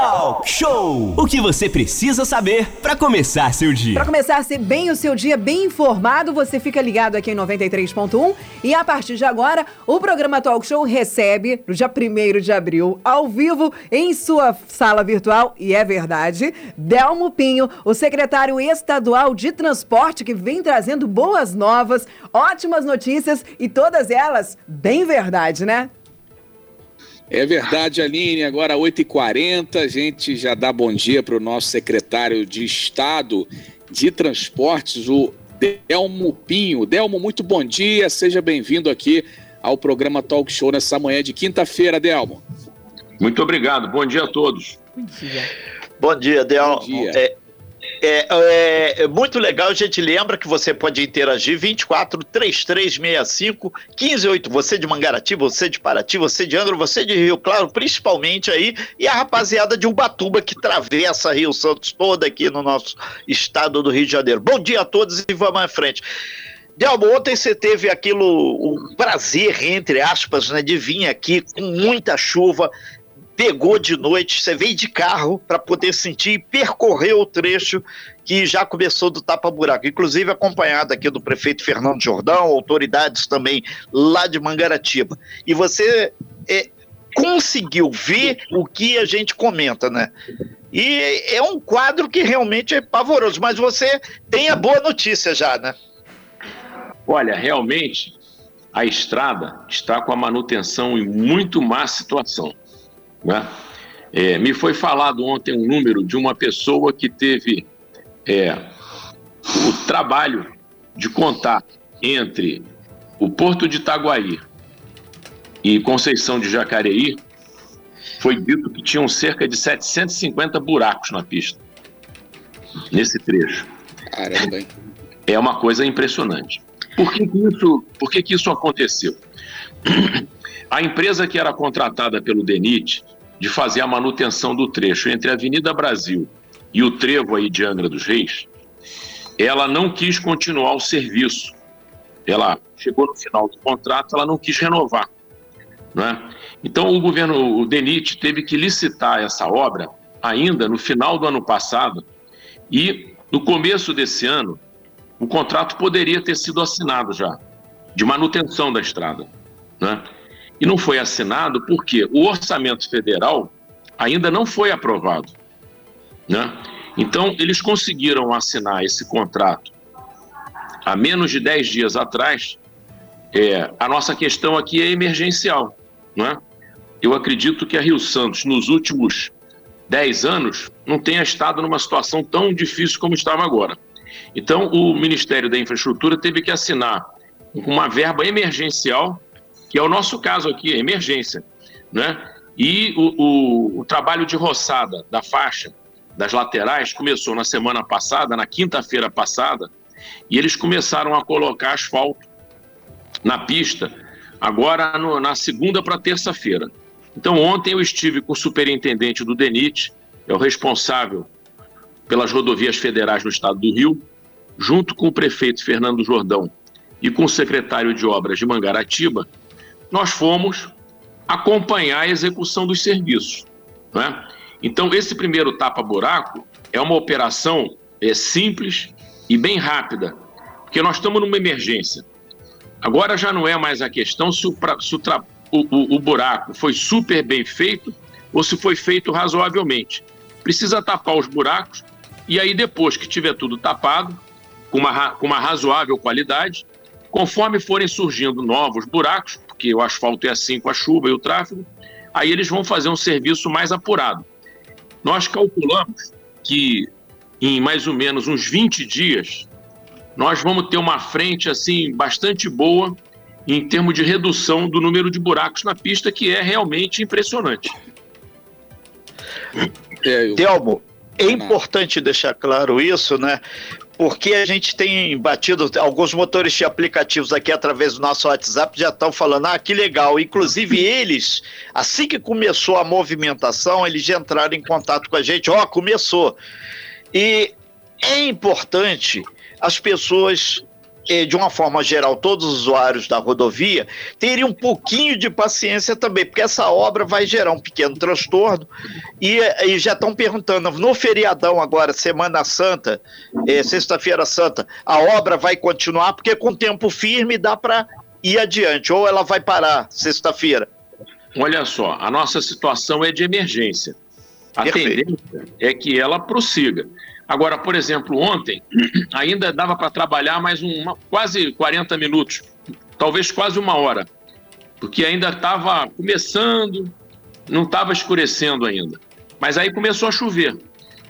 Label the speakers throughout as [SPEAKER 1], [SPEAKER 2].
[SPEAKER 1] Talk Show! O que você precisa saber para começar seu dia.
[SPEAKER 2] Para começar ser bem o seu dia, bem informado, você fica ligado aqui em 93.1 e a partir de agora, o programa Talk Show recebe, no dia 1 de abril, ao vivo, em sua sala virtual, e é verdade, Delmo Pinho, o secretário estadual de transporte, que vem trazendo boas novas, ótimas notícias e todas elas bem verdade, né?
[SPEAKER 3] É verdade, Aline. Agora, 8h40, a gente já dá bom dia para o nosso secretário de Estado de Transportes, o Delmo Pinho. Delmo, muito bom dia. Seja bem-vindo aqui ao programa Talk Show nessa manhã de quinta-feira, Delmo.
[SPEAKER 4] Muito obrigado. Bom dia a todos.
[SPEAKER 5] Bom dia. Bom dia, Delmo. Bom dia. É, é, é, é, muito legal, a gente lembra que você pode interagir 24 3365 158. Você de Mangaratiba, você de Paraty, você de Angra, você de Rio Claro, principalmente aí, e a rapaziada de Ubatuba que travessa Rio Santos toda aqui no nosso estado do Rio de Janeiro. Bom dia a todos e vamos à frente. Delmo, ontem você teve aquilo, o prazer, entre aspas, né, de vir aqui com muita chuva, pegou de noite, você veio de carro para poder sentir e percorrer o trecho que já começou do tapa-buraco, inclusive acompanhado aqui do prefeito Fernando Jordão, autoridades também lá de Mangaratiba. E você é, conseguiu ver o que a gente comenta, né? E é um quadro que realmente é pavoroso, mas você tem a boa notícia já, né?
[SPEAKER 4] Olha, realmente a estrada está com a manutenção em muito má situação. Né? É, me foi falado ontem um número de uma pessoa que teve é, o trabalho de contar entre o Porto de Itaguaí e Conceição de Jacareí. Foi dito que tinham cerca de 750 buracos na pista, nesse trecho. Caramba, hein? É uma coisa impressionante. Por que, que isso, por que, que isso aconteceu? A empresa que era contratada pelo DENIT de fazer a manutenção do trecho entre a Avenida Brasil e o trevo aí de Angra dos Reis, ela não quis continuar o serviço. Ela chegou no final do contrato, ela não quis renovar. Né? Então o governo, o DENIT, teve que licitar essa obra ainda no final do ano passado e no começo desse ano o contrato poderia ter sido assinado já, de manutenção da estrada. Né? E não foi assinado porque o orçamento federal ainda não foi aprovado. Né? Então, eles conseguiram assinar esse contrato há menos de 10 dias atrás. É, a nossa questão aqui é emergencial. Né? Eu acredito que a Rio Santos, nos últimos 10 anos, não tenha estado numa situação tão difícil como estava agora. Então, o Ministério da Infraestrutura teve que assinar uma verba emergencial que é o nosso caso aqui, emergência. Né? E o, o, o trabalho de roçada da faixa, das laterais, começou na semana passada, na quinta-feira passada, e eles começaram a colocar asfalto na pista, agora no, na segunda para terça-feira. Então, ontem eu estive com o superintendente do DENIT, é o responsável pelas rodovias federais no estado do Rio, junto com o prefeito Fernando Jordão e com o secretário de obras de Mangaratiba, nós fomos acompanhar a execução dos serviços. Né? Então, esse primeiro tapa-buraco é uma operação é, simples e bem rápida, porque nós estamos numa emergência. Agora já não é mais a questão se, o, se o, o, o buraco foi super bem feito ou se foi feito razoavelmente. Precisa tapar os buracos e aí, depois que tiver tudo tapado, com uma, com uma razoável qualidade, conforme forem surgindo novos buracos, porque o asfalto é assim com a chuva e o tráfego, aí eles vão fazer um serviço mais apurado. Nós calculamos que em mais ou menos uns 20 dias, nós vamos ter uma frente assim bastante boa em termos de redução do número de buracos na pista, que é realmente impressionante.
[SPEAKER 5] É, eu... Telmo, é importante deixar claro isso, né? Porque a gente tem batido, alguns motores de aplicativos aqui através do nosso WhatsApp já estão falando, ah, que legal. Inclusive eles, assim que começou a movimentação, eles já entraram em contato com a gente, ó, oh, começou. E é importante as pessoas de uma forma geral, todos os usuários da rodovia terem um pouquinho de paciência também, porque essa obra vai gerar um pequeno transtorno. E, e já estão perguntando: no feriadão agora, Semana Santa, é, Sexta-feira Santa, a obra vai continuar, porque com tempo firme dá para ir adiante, ou ela vai parar sexta-feira?
[SPEAKER 4] Olha só, a nossa situação é de emergência. A Perfeito. tendência é que ela prossiga. Agora, por exemplo, ontem ainda dava para trabalhar mais uma, quase 40 minutos, talvez quase uma hora, porque ainda estava começando, não estava escurecendo ainda. Mas aí começou a chover.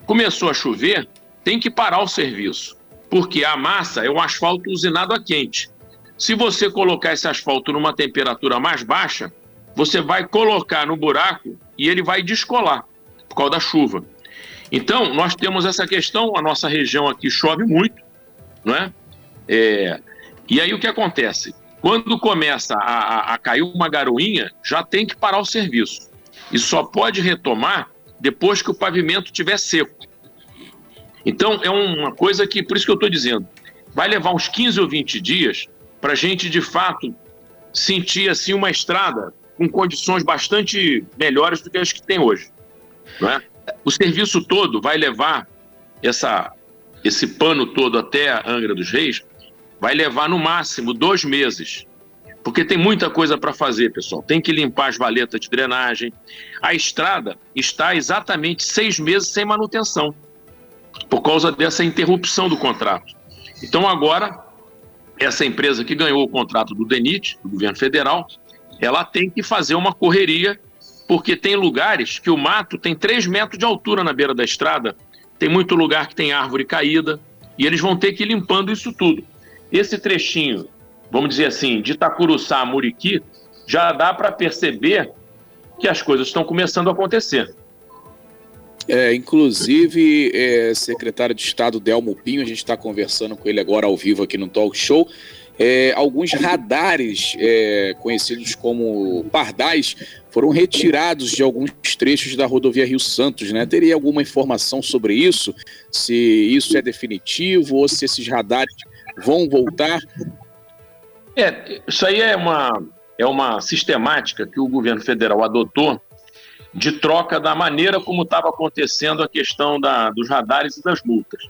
[SPEAKER 4] Começou a chover, tem que parar o serviço, porque a massa é um asfalto usinado a quente. Se você colocar esse asfalto numa temperatura mais baixa, você vai colocar no buraco e ele vai descolar por causa da chuva. Então, nós temos essa questão, a nossa região aqui chove muito, não é? é e aí o que acontece? Quando começa a, a, a cair uma garoinha, já tem que parar o serviço. E só pode retomar depois que o pavimento estiver seco. Então, é uma coisa que, por isso que eu estou dizendo, vai levar uns 15 ou 20 dias para a gente, de fato, sentir assim uma estrada com condições bastante melhores do que as que tem hoje. É? O serviço todo vai levar essa, esse pano todo até a Angra dos Reis, vai levar no máximo dois meses. Porque tem muita coisa para fazer, pessoal. Tem que limpar as valetas de drenagem. A estrada está exatamente seis meses sem manutenção, por causa dessa interrupção do contrato. Então, agora, essa empresa que ganhou o contrato do DENIT, do governo federal, ela tem que fazer uma correria porque tem lugares que o mato tem 3 metros de altura na beira da estrada, tem muito lugar que tem árvore caída, e eles vão ter que ir limpando isso tudo. Esse trechinho, vamos dizer assim, de Itacuruçá a Muriqui, já dá para perceber que as coisas estão começando a acontecer.
[SPEAKER 3] É, inclusive, é, secretário de Estado Delmo Pinho, a gente está conversando com ele agora ao vivo aqui no Talk Show. É, alguns radares é, conhecidos como pardais foram retirados de alguns trechos da rodovia Rio Santos, né? Teria alguma informação sobre isso? Se isso é definitivo ou se esses radares vão voltar?
[SPEAKER 4] É, isso aí é uma, é uma sistemática que o governo federal adotou de troca da maneira como estava acontecendo a questão da, dos radares e das multas.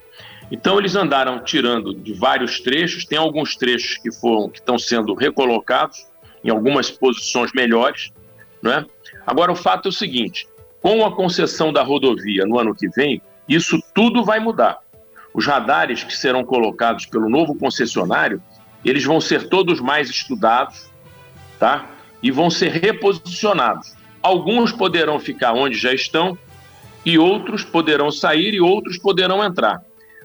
[SPEAKER 4] Então eles andaram tirando de vários trechos, tem alguns trechos que foram que estão sendo recolocados em algumas posições melhores, né? Agora, o fato é o seguinte: com a concessão da rodovia no ano que vem, isso tudo vai mudar. Os radares que serão colocados pelo novo concessionário, eles vão ser todos mais estudados, tá? E vão ser reposicionados. Alguns poderão ficar onde já estão e outros poderão sair e outros poderão entrar.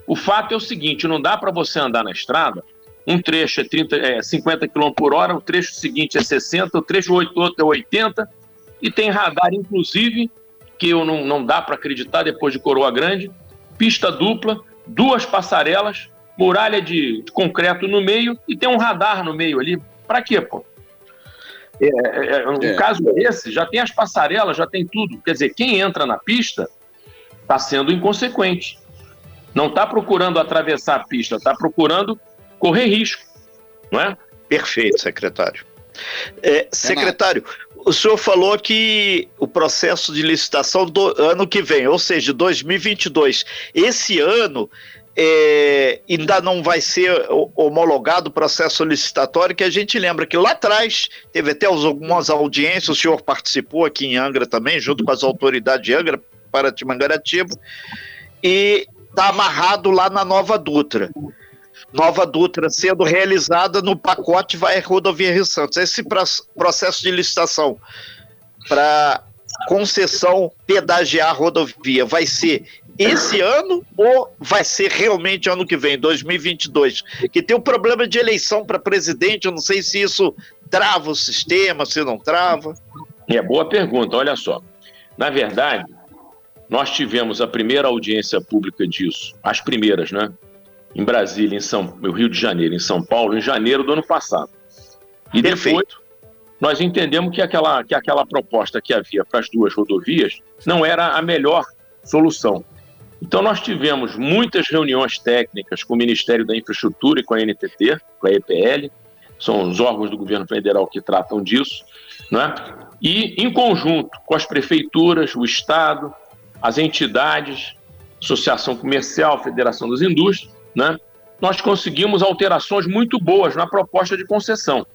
[SPEAKER 4] O fato é o seguinte: não dá para você andar na estrada um trecho é, 30, é 50 km por hora, o trecho seguinte é 60, o trecho outro é 80, e tem radar, inclusive, que eu não, não dá para acreditar depois de Coroa Grande, pista dupla, duas passarelas, muralha de, de concreto no meio e tem um radar no meio ali. Para quê, pô? É, é, é, um é. caso esse, já tem as passarelas, já tem tudo. Quer dizer, quem entra na pista está sendo inconsequente. Não está procurando atravessar a pista, está procurando correr risco, não é?
[SPEAKER 5] Perfeito, secretário. É, secretário, o senhor falou que o processo de licitação do ano que vem, ou seja, 2022, esse ano é, ainda não vai ser homologado o processo licitatório, que a gente lembra que lá atrás teve até algumas audiências, o senhor participou aqui em Angra também, junto com as autoridades de Angra, para Timangaratiba, e está amarrado lá na Nova Dutra. Nova Dutra sendo realizada no pacote vai rodovia Rio Santos. Esse processo de licitação para concessão pedagiar a rodovia vai ser esse ano ou vai ser realmente ano que vem, 2022? Que tem um problema de eleição para presidente, eu não sei se isso trava o sistema, se não trava.
[SPEAKER 4] É boa pergunta, olha só. Na verdade, nós tivemos a primeira audiência pública disso, as primeiras, né? em Brasília, em São, no Rio de Janeiro, em São Paulo, em janeiro do ano passado. E Perfeito. depois nós entendemos que aquela, que aquela proposta que havia para as duas rodovias não era a melhor solução. Então, nós tivemos muitas reuniões técnicas com o Ministério da Infraestrutura e com a NTT, com a EPL, são os órgãos do governo federal que tratam disso, né? e em conjunto com as prefeituras, o Estado, as entidades, Associação Comercial, Federação das Indústrias, né? nós conseguimos alterações muito boas na proposta de concessão.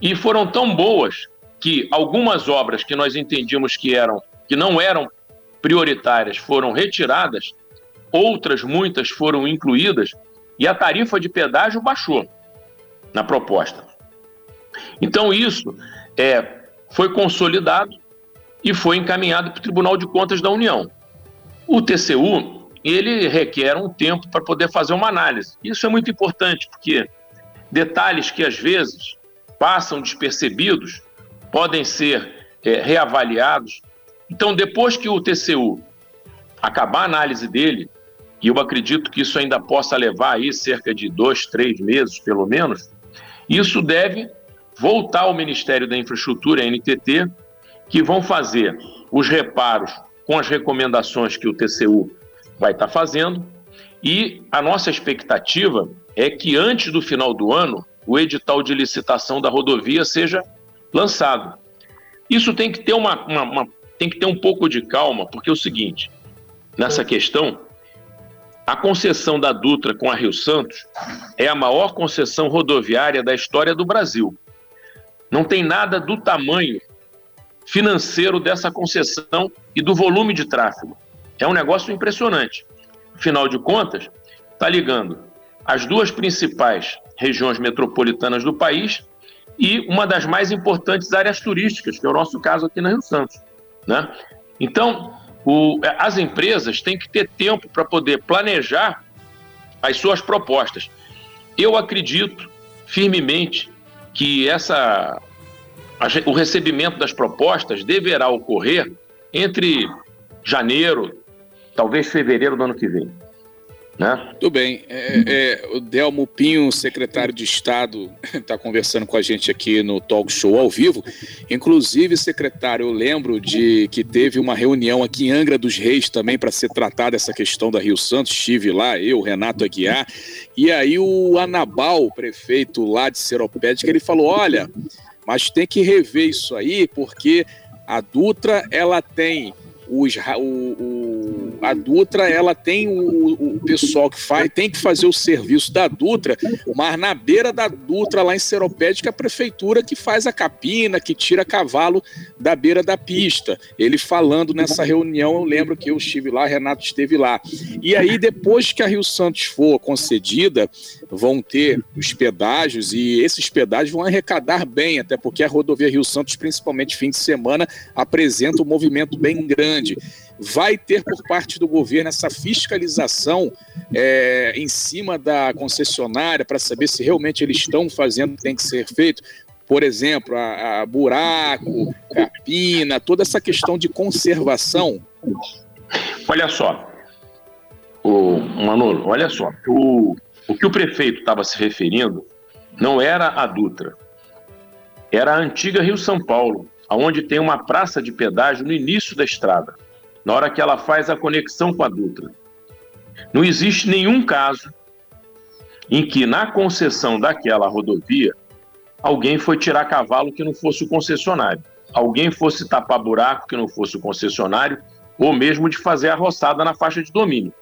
[SPEAKER 4] E foram tão boas que algumas obras que nós entendíamos que eram que não eram prioritárias foram retiradas, outras muitas foram incluídas e a tarifa de pedágio baixou na proposta. Então isso é, foi consolidado e foi encaminhado para o Tribunal de Contas da União. O TCU ele requer um tempo para poder fazer uma análise. Isso é muito importante porque detalhes que às vezes passam despercebidos podem ser é, reavaliados. Então, depois que o TCU acabar a análise dele, e eu acredito que isso ainda possa levar aí cerca de dois, três meses, pelo menos, isso deve voltar ao Ministério da Infraestrutura, NTT, que vão fazer os reparos com as recomendações que o TCU vai estar fazendo. E a nossa expectativa é que antes do final do ano, o edital de licitação da rodovia seja lançado. Isso tem que ter uma, uma, uma tem que ter um pouco de calma, porque é o seguinte, nessa questão, a concessão da Dutra com a Rio Santos é a maior concessão rodoviária da história do Brasil. Não tem nada do tamanho financeiro dessa concessão e do volume de tráfego. É um negócio impressionante. Afinal de contas, está ligando as duas principais regiões metropolitanas do país e uma das mais importantes áreas turísticas, que é o nosso caso aqui na Rio Santos. Né? Então, o, as empresas têm que ter tempo para poder planejar as suas propostas. Eu acredito firmemente que essa, o recebimento das propostas deverá ocorrer entre janeiro, talvez fevereiro do ano que vem. Né?
[SPEAKER 3] Tudo bem. É, é, o Delmo Pinho, secretário de Estado, está conversando com a gente aqui no Talk Show ao vivo. Inclusive, secretário, eu lembro de que teve uma reunião aqui em Angra dos Reis também para ser tratada essa questão da Rio Santos. Estive lá, eu, Renato Aguiar. E aí o Anabal, prefeito lá de Seropédica, ele falou: olha, mas tem que rever isso aí, porque a Dutra ela tem os, o, o, a Dutra ela tem o, o, pessoal que faz, tem que fazer o serviço da Dutra, mas na beira da Dutra, lá em Seropédica, a prefeitura que faz a capina, que tira cavalo da beira da pista. Ele falando nessa reunião, eu lembro que eu estive lá, Renato esteve lá. E aí, depois que a Rio Santos for concedida, vão ter os pedágios e esses pedágios vão arrecadar bem, até porque a rodovia Rio Santos, principalmente fim de semana, apresenta um movimento bem grande. Vai ter por parte do governo essa fiscalização é, em cima da concessionária para saber se realmente eles estão fazendo o que tem que ser feito. Por exemplo, a, a buraco, capina, toda essa questão de conservação.
[SPEAKER 4] Olha só, o Manolo, olha só, o, o que o prefeito estava se referindo não era a Dutra, era a antiga Rio São Paulo, aonde tem uma praça de pedágio no início da estrada, na hora que ela faz a conexão com a Dutra. Não existe nenhum caso em que na concessão daquela rodovia alguém foi tirar cavalo que não fosse o concessionário, alguém fosse tapar buraco que não fosse o concessionário, ou mesmo de fazer a roçada na faixa de domínio.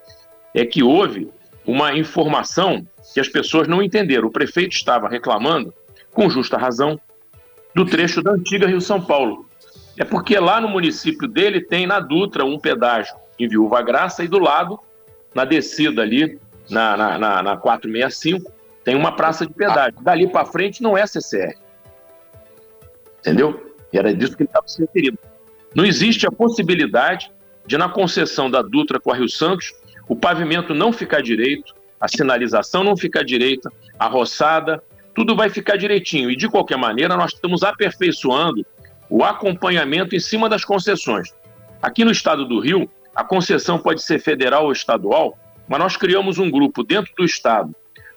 [SPEAKER 4] É que houve uma informação que as pessoas não entenderam. O prefeito estava reclamando, com justa razão, do trecho da antiga Rio São Paulo. É porque lá no município dele tem na Dutra um pedágio em Viúva Graça e do lado, na descida ali, na, na, na, na 465, tem uma praça de pedágio. Dali para frente não é CCR. Entendeu? Era disso que ele estava se referindo. Não existe a possibilidade de, na concessão da Dutra com a Rio Santos, o pavimento não ficar direito, a sinalização não ficar direita, a roçada, tudo vai ficar direitinho. E de qualquer maneira, nós estamos aperfeiçoando o acompanhamento em cima das concessões. Aqui no estado do Rio, a concessão pode ser federal ou estadual, mas nós criamos um grupo dentro do estado,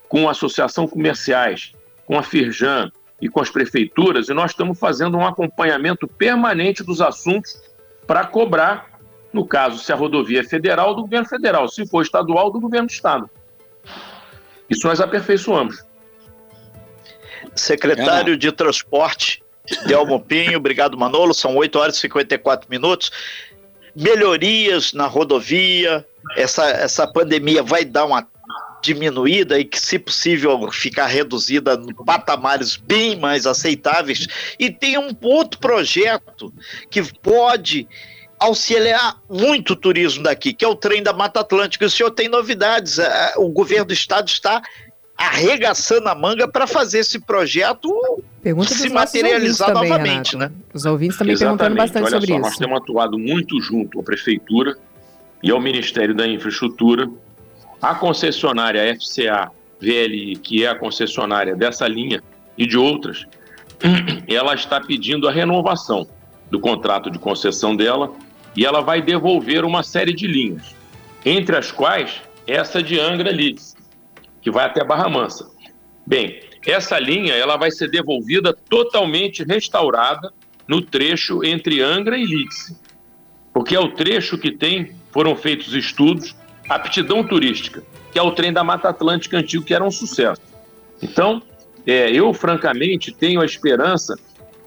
[SPEAKER 4] com a associação comerciais, com a Firjan e com as prefeituras, e nós estamos fazendo um acompanhamento permanente dos assuntos para cobrar No caso, se a rodovia é federal, do governo federal. Se for estadual, do governo do estado. Isso nós aperfeiçoamos.
[SPEAKER 5] Secretário de Transporte, Delmo Pinho, obrigado Manolo, são 8 horas e 54 minutos. Melhorias na rodovia, essa, essa pandemia vai dar uma diminuída e que, se possível, ficar reduzida em patamares bem mais aceitáveis. E tem um outro projeto que pode auxiliar muito o turismo daqui, que é o trem da Mata Atlântica. O senhor tem novidades, é, o governo do estado está arregaçando a manga para fazer esse projeto
[SPEAKER 2] Pergunta se materializar também, novamente, né? Os ouvintes também Exatamente. perguntando bastante
[SPEAKER 4] Olha
[SPEAKER 2] sobre
[SPEAKER 4] só,
[SPEAKER 2] isso.
[SPEAKER 4] Nós temos atuado muito junto à prefeitura e ao Ministério da Infraestrutura. A concessionária FCA VLI, que é a concessionária dessa linha e de outras, ela está pedindo a renovação do contrato de concessão dela e ela vai devolver uma série de linhas, entre as quais essa de Angra Leeds, que vai até Barra Mansa. Bem, essa linha ela vai ser devolvida totalmente restaurada no trecho entre Angra e Leeds, porque é o trecho que tem, foram feitos estudos, aptidão turística, que é o trem da Mata Atlântica antigo, que era um sucesso. Então, é, eu francamente tenho a esperança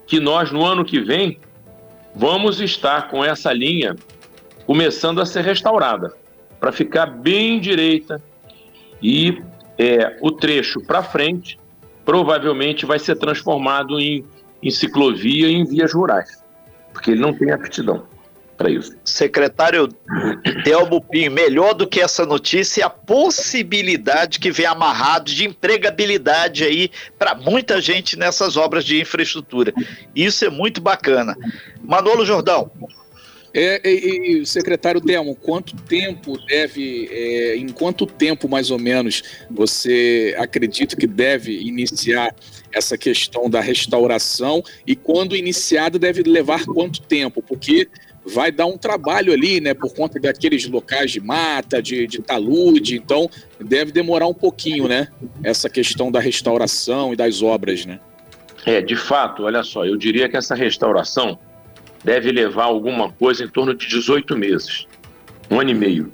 [SPEAKER 4] que nós, no ano que vem, vamos estar com essa linha começando a ser restaurada, para ficar bem direita e é, o trecho para frente provavelmente vai ser transformado em, em ciclovia e em vias rurais, porque ele não tem aptidão para isso.
[SPEAKER 5] Secretário Delmo Pinho, melhor do que essa notícia é a possibilidade que vem amarrado de empregabilidade aí para muita gente nessas obras de infraestrutura. Isso é muito bacana. Manolo Jordão.
[SPEAKER 3] É, e, e, secretário Delmo, quanto tempo deve, é, em quanto tempo mais ou menos você acredita que deve iniciar essa questão da restauração e quando iniciado deve levar quanto tempo? Porque vai dar um trabalho ali, né, por conta daqueles locais de mata, de, de talude, então deve demorar um pouquinho, né, essa questão da restauração e das obras, né?
[SPEAKER 4] É, de fato, olha só, eu diria que essa restauração deve levar alguma coisa em torno de 18 meses, um ano e meio,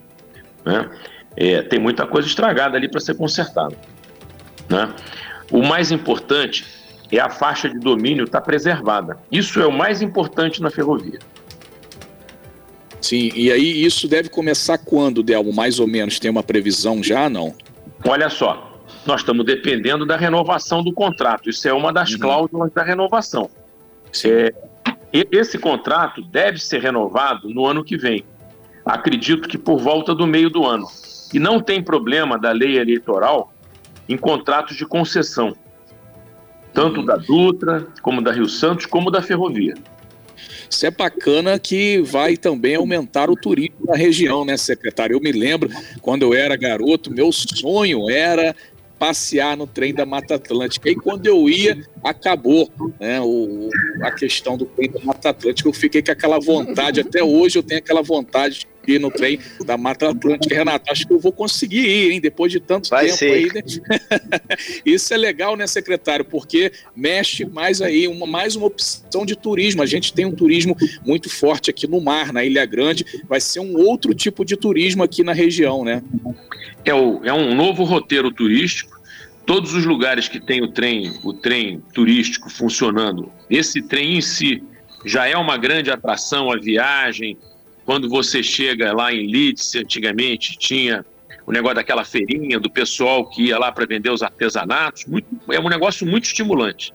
[SPEAKER 4] né? É, tem muita coisa estragada ali para ser consertada, né? O mais importante é a faixa de domínio estar tá preservada. Isso é o mais importante na ferrovia.
[SPEAKER 3] Sim, e aí isso deve começar quando, Delmo? Mais ou menos? Tem uma previsão já, não?
[SPEAKER 4] Olha só, nós estamos dependendo da renovação do contrato. Isso é uma das uhum. cláusulas da renovação. É, esse contrato deve ser renovado no ano que vem. Acredito que por volta do meio do ano. E não tem problema da lei eleitoral em contratos de concessão, tanto da Dutra, como da Rio Santos, como da Ferrovia.
[SPEAKER 3] Isso é bacana que vai também aumentar o turismo na região, né, secretário? Eu me lembro, quando eu era garoto, meu sonho era passear no trem da Mata Atlântica. E quando eu ia, acabou né, o, a questão do trem da Mata Atlântica. Eu fiquei com aquela vontade, até hoje eu tenho aquela vontade ir no trem da Mata Atlântica. Renato, acho que eu vou conseguir ir, hein, depois de tanto Vai tempo ser. aí. Né? Isso é legal, né, secretário? Porque mexe mais aí, uma, mais uma opção de turismo. A gente tem um turismo muito forte aqui no mar, na Ilha Grande. Vai ser um outro tipo de turismo aqui na região, né?
[SPEAKER 4] É, o, é um novo roteiro turístico. Todos os lugares que tem o trem, o trem turístico funcionando, esse trem em si já é uma grande atração, a viagem. Quando você chega lá em Leeds, antigamente tinha o negócio daquela feirinha do pessoal que ia lá para vender os artesanatos. Muito, é um negócio muito estimulante.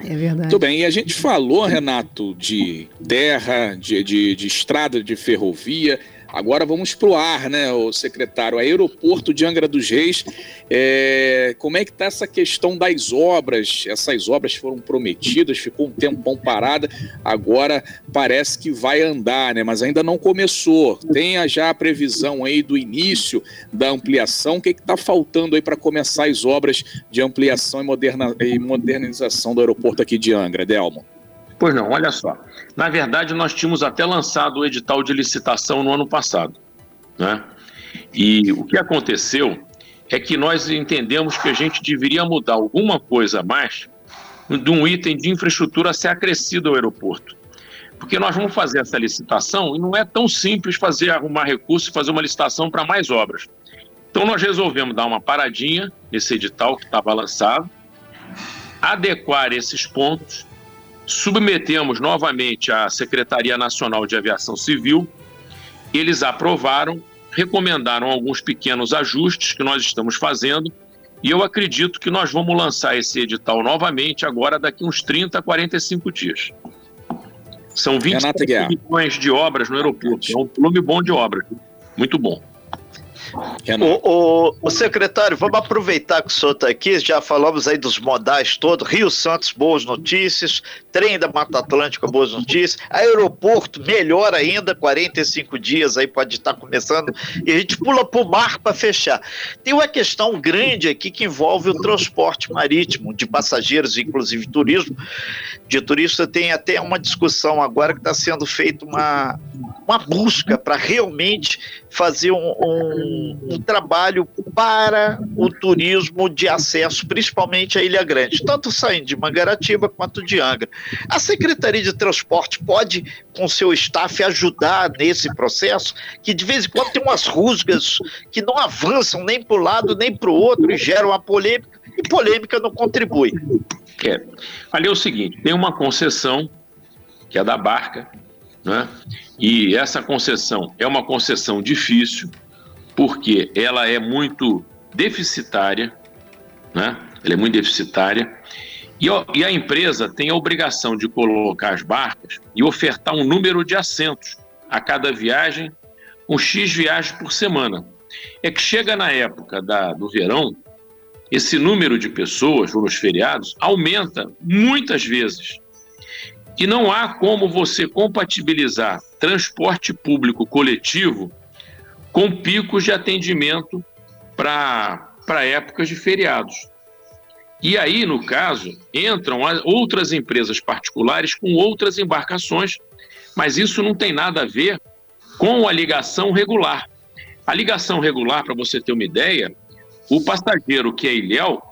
[SPEAKER 2] É verdade.
[SPEAKER 3] Muito bem, e a gente falou, Renato, de terra, de, de, de estrada, de ferrovia. Agora vamos para o ar, né, o secretário? Aeroporto de Angra dos Reis, é... como é que está essa questão das obras? Essas obras foram prometidas, ficou um tempão parada, agora parece que vai andar, né? Mas ainda não começou. Tenha já a previsão aí do início da ampliação. O que está faltando aí para começar as obras de ampliação e, moderna... e modernização do aeroporto aqui de Angra, Delmo?
[SPEAKER 4] Pois não, olha só. Na verdade, nós tínhamos até lançado o edital de licitação no ano passado. Né? E o que aconteceu é que nós entendemos que a gente deveria mudar alguma coisa a mais de um item de infraestrutura a ser acrescido ao aeroporto. porque nós vamos fazer essa licitação e não é tão simples fazer arrumar recurso e fazer uma licitação para mais obras. Então nós resolvemos dar uma paradinha nesse edital que estava lançado, adequar esses pontos, submetemos novamente à Secretaria Nacional de Aviação Civil, eles aprovaram, recomendaram alguns pequenos ajustes que nós estamos fazendo, e eu acredito que nós vamos lançar esse edital novamente agora daqui uns 30, 45 dias. São 20 milhões de obras no aeroporto. É um volume bom de obras. Muito bom.
[SPEAKER 5] O, o, o, secretário, vamos aproveitar que o senhor está aqui, já falamos aí dos modais todos, Rio Santos, boas notícias, trem da Mata Atlântica, boas notícias, aeroporto, melhor ainda, 45 dias aí pode estar começando, e a gente pula para o mar para fechar. Tem uma questão grande aqui que envolve o transporte marítimo, de passageiros, inclusive turismo. De turista tem até uma discussão agora que está sendo feita uma, uma busca para realmente fazer um, um, um, trabalho para o turismo de acesso, principalmente à Ilha Grande, tanto saindo de Mangaratiba quanto de Angra. A Secretaria de Transporte pode, com seu staff, ajudar nesse processo, que de vez em quando tem umas rusgas que não avançam nem para um lado nem para o outro e geram uma polêmica, e polêmica não contribui.
[SPEAKER 4] É. Ali é o seguinte: tem uma concessão, que é da barca, né? E essa concessão é uma concessão difícil, porque ela é muito deficitária, né? ela é muito deficitária, e, e a empresa tem a obrigação de colocar as barcas e ofertar um número de assentos a cada viagem, um X viagens por semana. É que chega na época da, do verão, esse número de pessoas, nos feriados, aumenta muitas vezes que não há como você compatibilizar transporte público coletivo com picos de atendimento para épocas de feriados. E aí, no caso, entram outras empresas particulares com outras embarcações, mas isso não tem nada a ver com a ligação regular. A ligação regular, para você ter uma ideia, o passageiro que é ilhéu,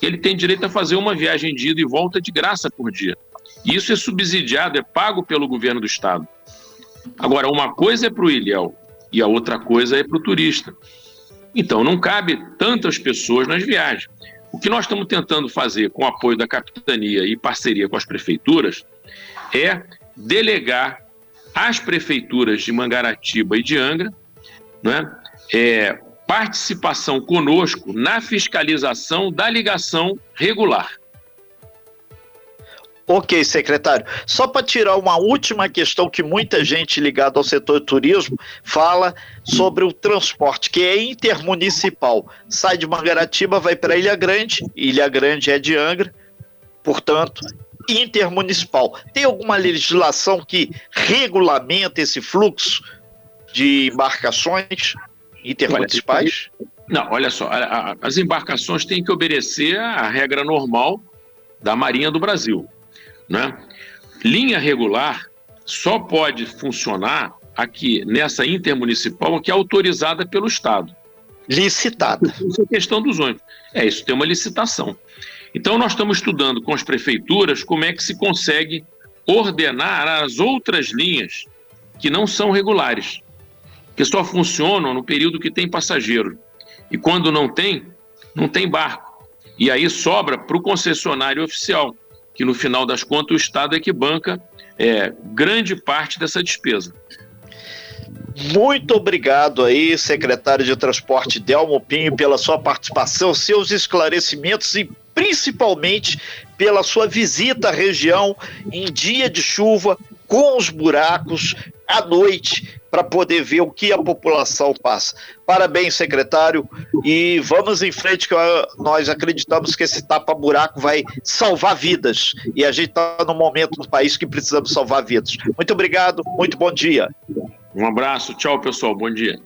[SPEAKER 4] ele tem direito a fazer uma viagem de ida e volta de graça por dia. Isso é subsidiado, é pago pelo governo do estado. Agora, uma coisa é para o ilhéu e a outra coisa é para o turista. Então, não cabe tantas pessoas nas viagens. O que nós estamos tentando fazer com o apoio da capitania e parceria com as prefeituras é delegar às prefeituras de Mangaratiba e de Angra né, é, participação conosco na fiscalização da ligação regular.
[SPEAKER 5] Ok, secretário. Só para tirar uma última questão que muita gente ligada ao setor turismo fala sobre o transporte, que é intermunicipal. Sai de Mangaratiba, vai para Ilha Grande, Ilha Grande é de Angra, portanto, intermunicipal. Tem alguma legislação que regulamenta esse fluxo de embarcações intermunicipais?
[SPEAKER 4] Não, olha só, as embarcações têm que obedecer à regra normal da Marinha do Brasil. Né? Linha regular só pode funcionar aqui nessa intermunicipal que é autorizada pelo Estado.
[SPEAKER 5] Licitada.
[SPEAKER 4] Isso é questão dos ônibus. É, isso tem uma licitação. Então, nós estamos estudando com as prefeituras como é que se consegue ordenar as outras linhas que não são regulares, que só funcionam no período que tem passageiro. E quando não tem, não tem barco. E aí sobra para o concessionário oficial que no final das contas o Estado é que banca é, grande parte dessa despesa.
[SPEAKER 5] Muito obrigado aí, secretário de Transporte Delmo Pinho, pela sua participação, seus esclarecimentos e principalmente pela sua visita à região em dia de chuva, com os buracos, à noite, para poder ver o que a população passa. Parabéns, secretário, e vamos em frente, que nós acreditamos que esse tapa-buraco vai salvar vidas. E a gente está no momento do país que precisamos salvar vidas. Muito obrigado, muito bom dia.
[SPEAKER 4] Um abraço, tchau, pessoal, bom dia.